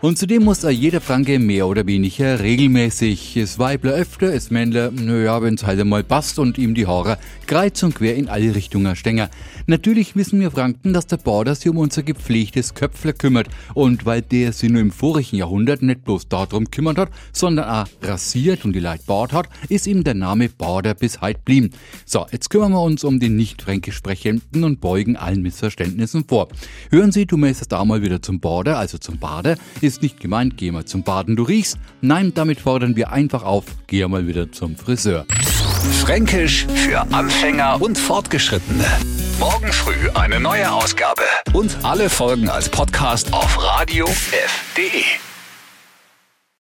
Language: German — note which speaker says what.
Speaker 1: Und zudem muss er jeder Franke mehr oder weniger regelmäßig. Es Weibler öfter, es Männler, naja, wenn's halt einmal passt und ihm die Haare kreuz und quer in alle Richtungen stänger. Natürlich wissen wir Franken, dass der Border sich um unser gepflegtes Köpfler kümmert. Und weil der sich nur im vorigen Jahrhundert nicht bloß darum kümmert hat, sondern auch rasiert und die Leute Bart hat, ist ihm der Name Border bis heute blieben. So, jetzt kümmern wir uns um den nicht fränkisch Sprechenden und beugen allen Missverständnissen vor. Hören Sie, du möchtest da mal wieder zum Border, also zum Bader, ist nicht gemeint, geh mal zum Baden, du riechst. Nein, damit fordern wir einfach auf, geh mal wieder zum Friseur.
Speaker 2: Fränkisch für Anfänger und Fortgeschrittene. Morgen früh eine neue Ausgabe. Und alle Folgen als Podcast auf radiof.de.